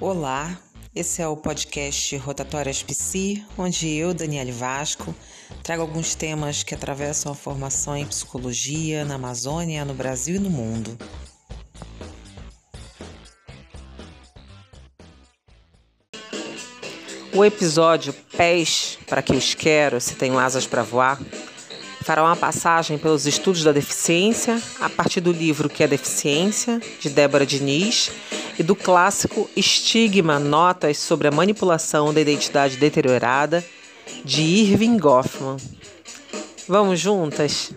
Olá, esse é o podcast Rotatórias Psi, onde eu, Daniele Vasco, trago alguns temas que atravessam a formação em psicologia na Amazônia, no Brasil e no mundo. O episódio Pés para que os quero se tenho asas para voar fará uma passagem pelos estudos da deficiência a partir do livro Que é Deficiência, de Débora Diniz, e do clássico Estigma Notas sobre a Manipulação da Identidade Deteriorada, de Irving Goffman. Vamos juntas?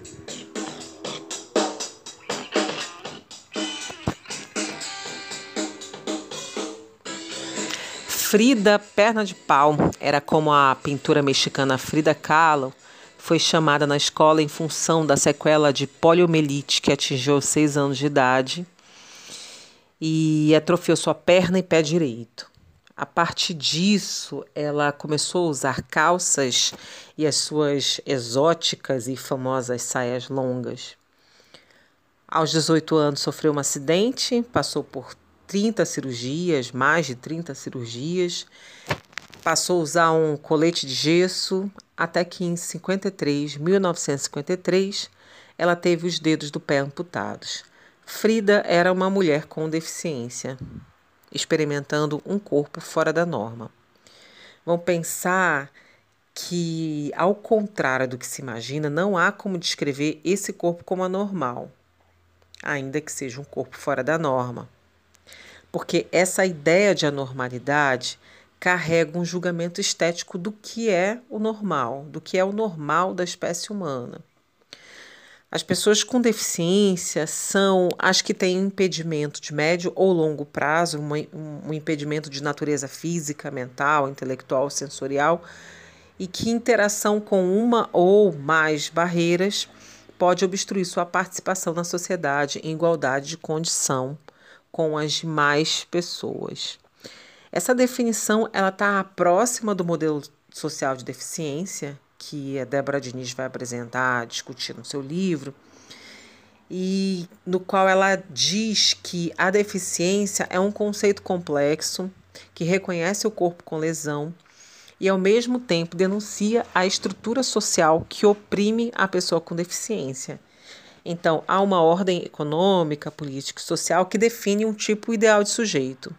Frida Perna de Pau era como a pintura mexicana Frida Kahlo foi chamada na escola em função da sequela de poliomielite que atingiu seis anos de idade e atrofiou sua perna e pé direito. A partir disso, ela começou a usar calças e as suas exóticas e famosas saias longas. Aos 18 anos, sofreu um acidente, passou por 30 cirurgias, mais de 30 cirurgias, passou a usar um colete de gesso, até que em 53, 1953, ela teve os dedos do pé amputados. Frida era uma mulher com deficiência, experimentando um corpo fora da norma. Vamos pensar que, ao contrário do que se imagina, não há como descrever esse corpo como anormal, ainda que seja um corpo fora da norma. Porque essa ideia de anormalidade carrega um julgamento estético do que é o normal, do que é o normal da espécie humana. As pessoas com deficiência são as que têm impedimento de médio ou longo prazo, um, impedimento de natureza física, mental, intelectual, sensorial, e que interação com uma ou mais barreiras pode obstruir sua participação na sociedade em igualdade de condição com as demais pessoas. Essa definição ela está próxima do modelo social de deficiência que a Débora Diniz vai apresentar, discutir no seu livro, e no qual ela diz que a deficiência é um conceito complexo que reconhece o corpo com lesão e ao mesmo tempo denuncia a estrutura social que oprime a pessoa com deficiência. Então, há uma ordem econômica, política e social que define um tipo ideal de sujeito.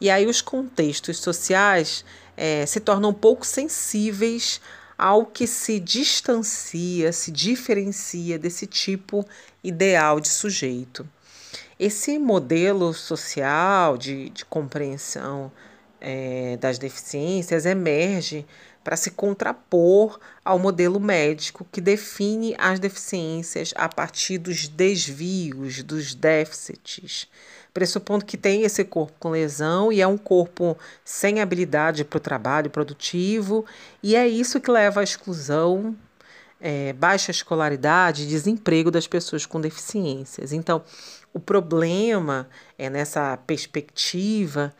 E aí os contextos sociais é, se tornam pouco sensíveis ao que se distancia, se diferencia desse tipo ideal de sujeito. Esse modelo social de, de compreensão é, das deficiências emerge para se contrapor ao modelo médico que define as deficiências a partir dos desvios, dos déficits, pressupondo que tem esse corpo com lesão e é um corpo sem habilidade para o trabalho produtivo, e é isso que leva à exclusão, é, baixa escolaridade, desemprego das pessoas com deficiências. Então, o problema é nessa perspectiva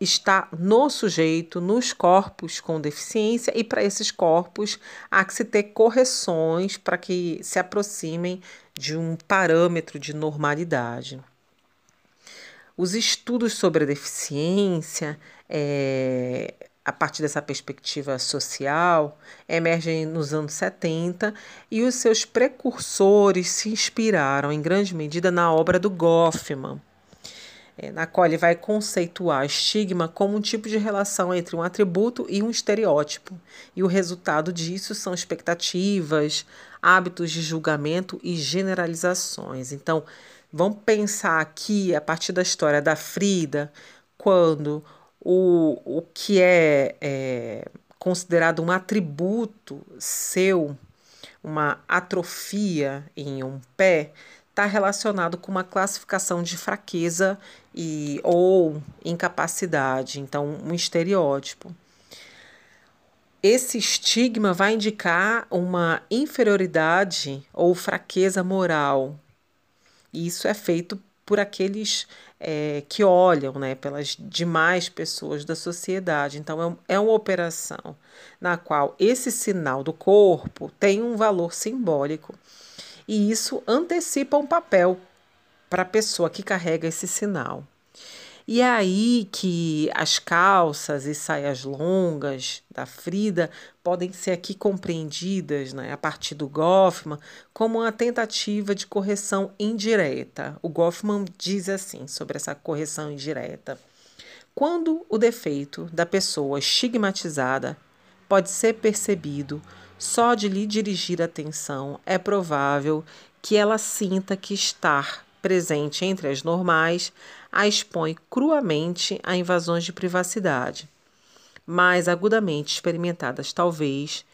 está no sujeito, nos corpos com deficiência, e para esses corpos há que se ter correções para que se aproximem de um parâmetro de normalidade. Os estudos sobre a deficiência, é, a partir dessa perspectiva social, emergem nos anos 70 e os seus precursores se inspiraram em grande medida na obra do Goffman é, na qual ele vai conceituar estigma como um tipo de relação entre um atributo e um estereótipo. E o resultado disso são expectativas, hábitos de julgamento e generalizações. Então, vamos pensar aqui, a partir da história da Frida, quando o, o que é, é considerado um atributo seu, uma atrofia em um pé, está relacionado com uma classificação de fraqueza e ou incapacidade, então um estereótipo. Esse estigma vai indicar uma inferioridade ou fraqueza moral. E isso é feito por aqueles é, que olham né, pelas demais pessoas da sociedade. Então, é, é uma operação na qual esse sinal do corpo tem um valor simbólico e isso antecipa um papel para a pessoa que carrega esse sinal. E é aí que as calças e saias longas da Frida podem ser aqui compreendidas, né, a partir do Goffman, como uma tentativa de correção indireta. O Goffman diz assim sobre essa correção indireta. Quando o defeito da pessoa estigmatizada pode ser percebido só de lhe dirigir atenção, é provável que ela sinta que estar presente entre as normais a expõe cruamente a invasões de privacidade, mais agudamente experimentadas, talvez,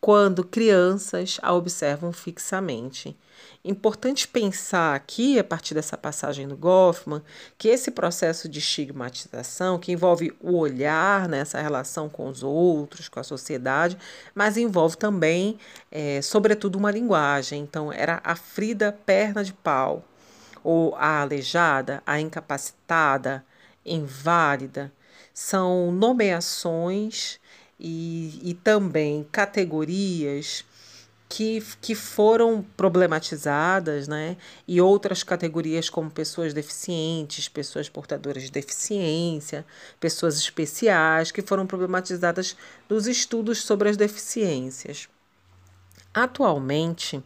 quando crianças a observam fixamente. Importante pensar aqui, a partir dessa passagem do Goffman, que esse processo de estigmatização, que envolve o olhar nessa né, relação com os outros, com a sociedade, mas envolve também, é, sobretudo, uma linguagem. Então, era a Frida perna de pau, ou a aleijada, a incapacitada, inválida, são nomeações e, e também categorias que, que foram problematizadas, né? E outras categorias como pessoas deficientes, pessoas portadoras de deficiência, pessoas especiais, que foram problematizadas nos estudos sobre as deficiências. Atualmente,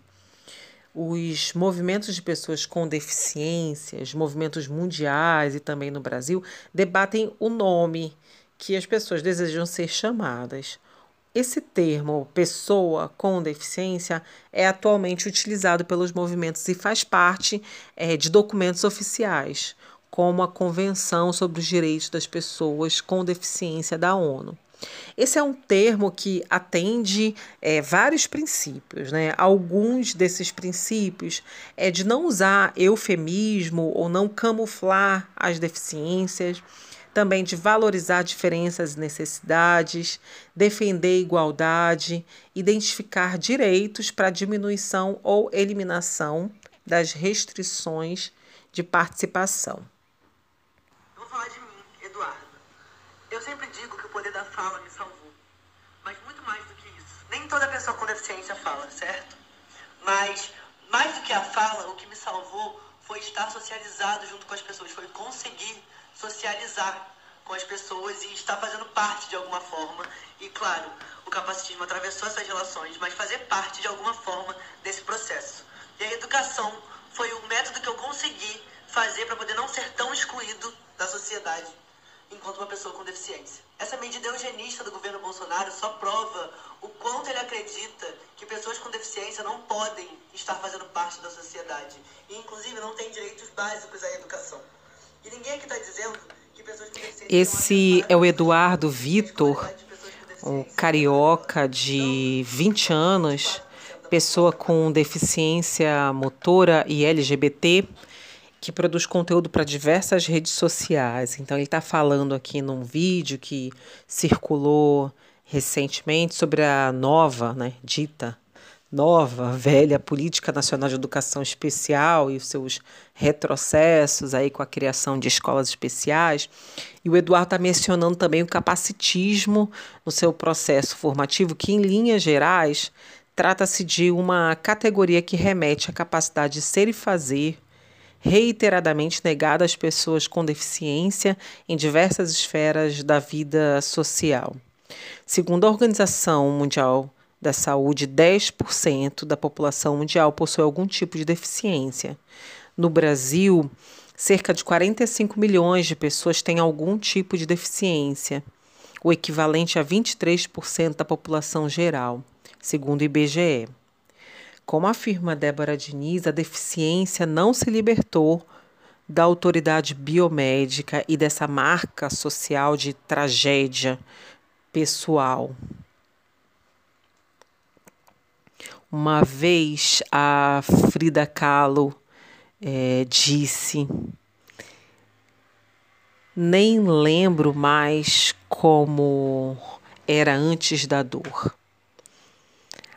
os movimentos de pessoas com deficiências, movimentos mundiais e também no Brasil, debatem o nome que as pessoas desejam ser chamadas. Esse termo, pessoa com deficiência, é atualmente utilizado pelos movimentos e faz parte é, de documentos oficiais, como a Convenção sobre os Direitos das Pessoas com Deficiência da ONU. Esse é um termo que atende é, vários princípios, né? Alguns desses princípios é de não usar eufemismo ou não camuflar as deficiências, também de valorizar diferenças e necessidades, defender igualdade, identificar direitos para diminuição ou eliminação das restrições de participação. Eu vou falar de mim, Eduardo. Eu sempre digo que o poder da fala me salvou. Mas muito mais do que isso. Nem toda pessoa com deficiência fala, certo? Mas, mais do que a fala, o que me salvou foi estar socializado junto com as pessoas, foi conseguir socializar com as pessoas e estar fazendo parte de alguma forma. E claro, o capacitismo atravessou essas relações, mas fazer parte de alguma forma desse processo. E a educação foi o método que eu consegui fazer para poder não ser tão excluído da sociedade enquanto uma pessoa com deficiência. Essa medida eugenista do governo Bolsonaro só prova o quanto ele acredita que pessoas com deficiência não podem estar fazendo parte da sociedade e, inclusive, não têm direitos básicos à educação. E ninguém aqui está dizendo que pessoas com deficiência. Esse é o Eduardo Vitor, um carioca de 20 anos, pessoa com deficiência motora e LGBT, que produz conteúdo para diversas redes sociais. Então, ele está falando aqui num vídeo que circulou recentemente sobre a nova, né, dita nova, velha Política Nacional de Educação Especial e os seus retrocessos aí com a criação de escolas especiais. E o Eduardo está mencionando também o capacitismo no seu processo formativo, que, em linhas gerais, trata-se de uma categoria que remete à capacidade de ser e fazer reiteradamente negada às pessoas com deficiência em diversas esferas da vida social. Segundo a Organização Mundial da saúde, 10% da população mundial possui algum tipo de deficiência. No Brasil, cerca de 45 milhões de pessoas têm algum tipo de deficiência, o equivalente a 23% da população geral, segundo o IBGE. Como afirma Débora Diniz, a deficiência não se libertou da autoridade biomédica e dessa marca social de tragédia pessoal. Uma vez a Frida Kahlo é, disse: Nem lembro mais como era antes da dor.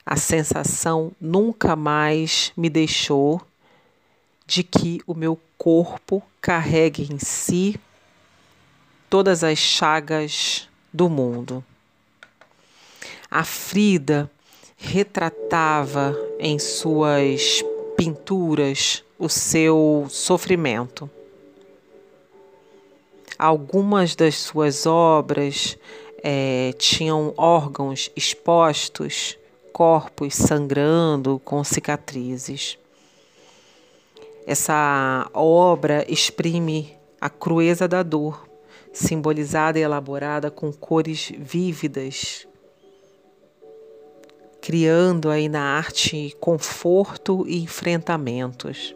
A sensação nunca mais me deixou de que o meu corpo carrega em si todas as chagas do mundo. A Frida retratava em suas pinturas o seu sofrimento. Algumas das suas obras é, tinham órgãos expostos, corpos sangrando com cicatrizes. Essa obra exprime a crueza da dor, simbolizada e elaborada com cores vívidas, criando aí na arte conforto e enfrentamentos.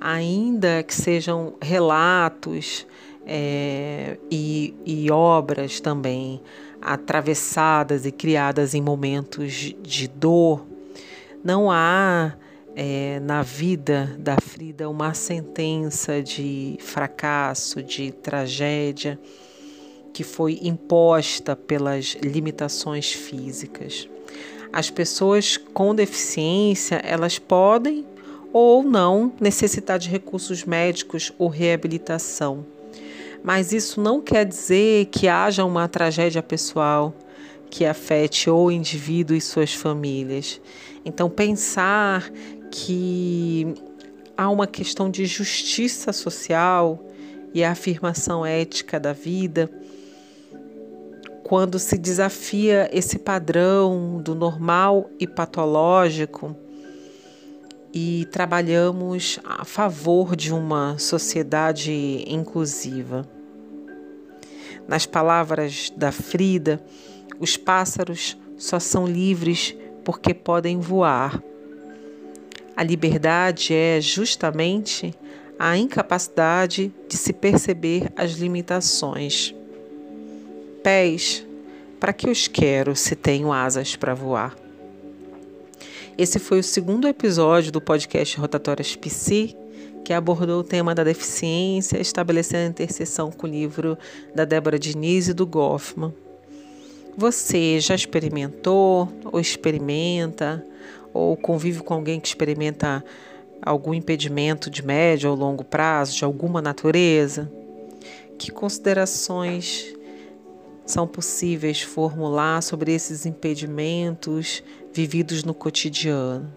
Ainda que sejam relatos é, e, e obras também atravessadas e criadas em momentos de dor, não há é, na vida da Frida uma sentença de fracasso, de tragédia que foi imposta pelas limitações físicas. As pessoas com deficiência, elas podem ou não necessitar de recursos médicos ou reabilitação. Mas isso não quer dizer que haja uma tragédia pessoal que afete o indivíduo e suas famílias. Então, pensar que há uma questão de justiça social e a afirmação ética da vida quando se desafia esse padrão do normal e patológico e trabalhamos a favor de uma sociedade inclusiva. Nas palavras da Frida, os pássaros só são livres porque podem voar. A liberdade é justamente a incapacidade de se perceber as limitações pés, para que os quero se tenho asas para voar? Esse foi o segundo episódio do podcast Rotatórias Psi, que abordou o tema da deficiência, estabelecendo a interseção com o livro da Débora Diniz e do Goffman. Você já experimentou ou experimenta ou convive com alguém que experimenta algum impedimento de médio ou longo prazo, de alguma natureza? Que considerações são possíveis formular sobre esses impedimentos vividos no cotidiano.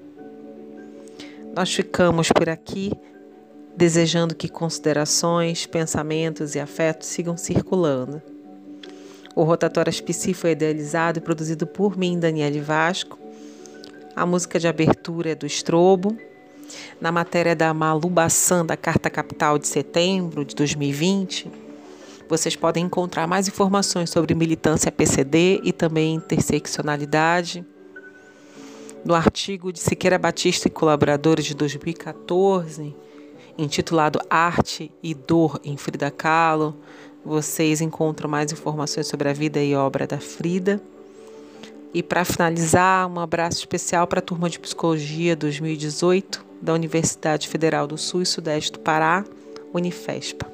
Nós ficamos por aqui desejando que considerações, pensamentos e afetos sigam circulando. O Rotatórias Psi foi idealizado e produzido por mim, Daniele Vasco. A música de abertura é do Estrobo. Na matéria da Malu Bassan, da Carta Capital de setembro de 2020, vocês podem encontrar mais informações sobre militância PCD e também interseccionalidade no artigo de Siqueira Batista e colaboradores de 2014, intitulado Arte e Dor em Frida Kahlo. Vocês encontram mais informações sobre a vida e obra da Frida. E para finalizar, um abraço especial para a turma de Psicologia 2018 da Universidade Federal do Sul e Sudeste do Pará, Unifespa.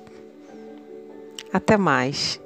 Até mais!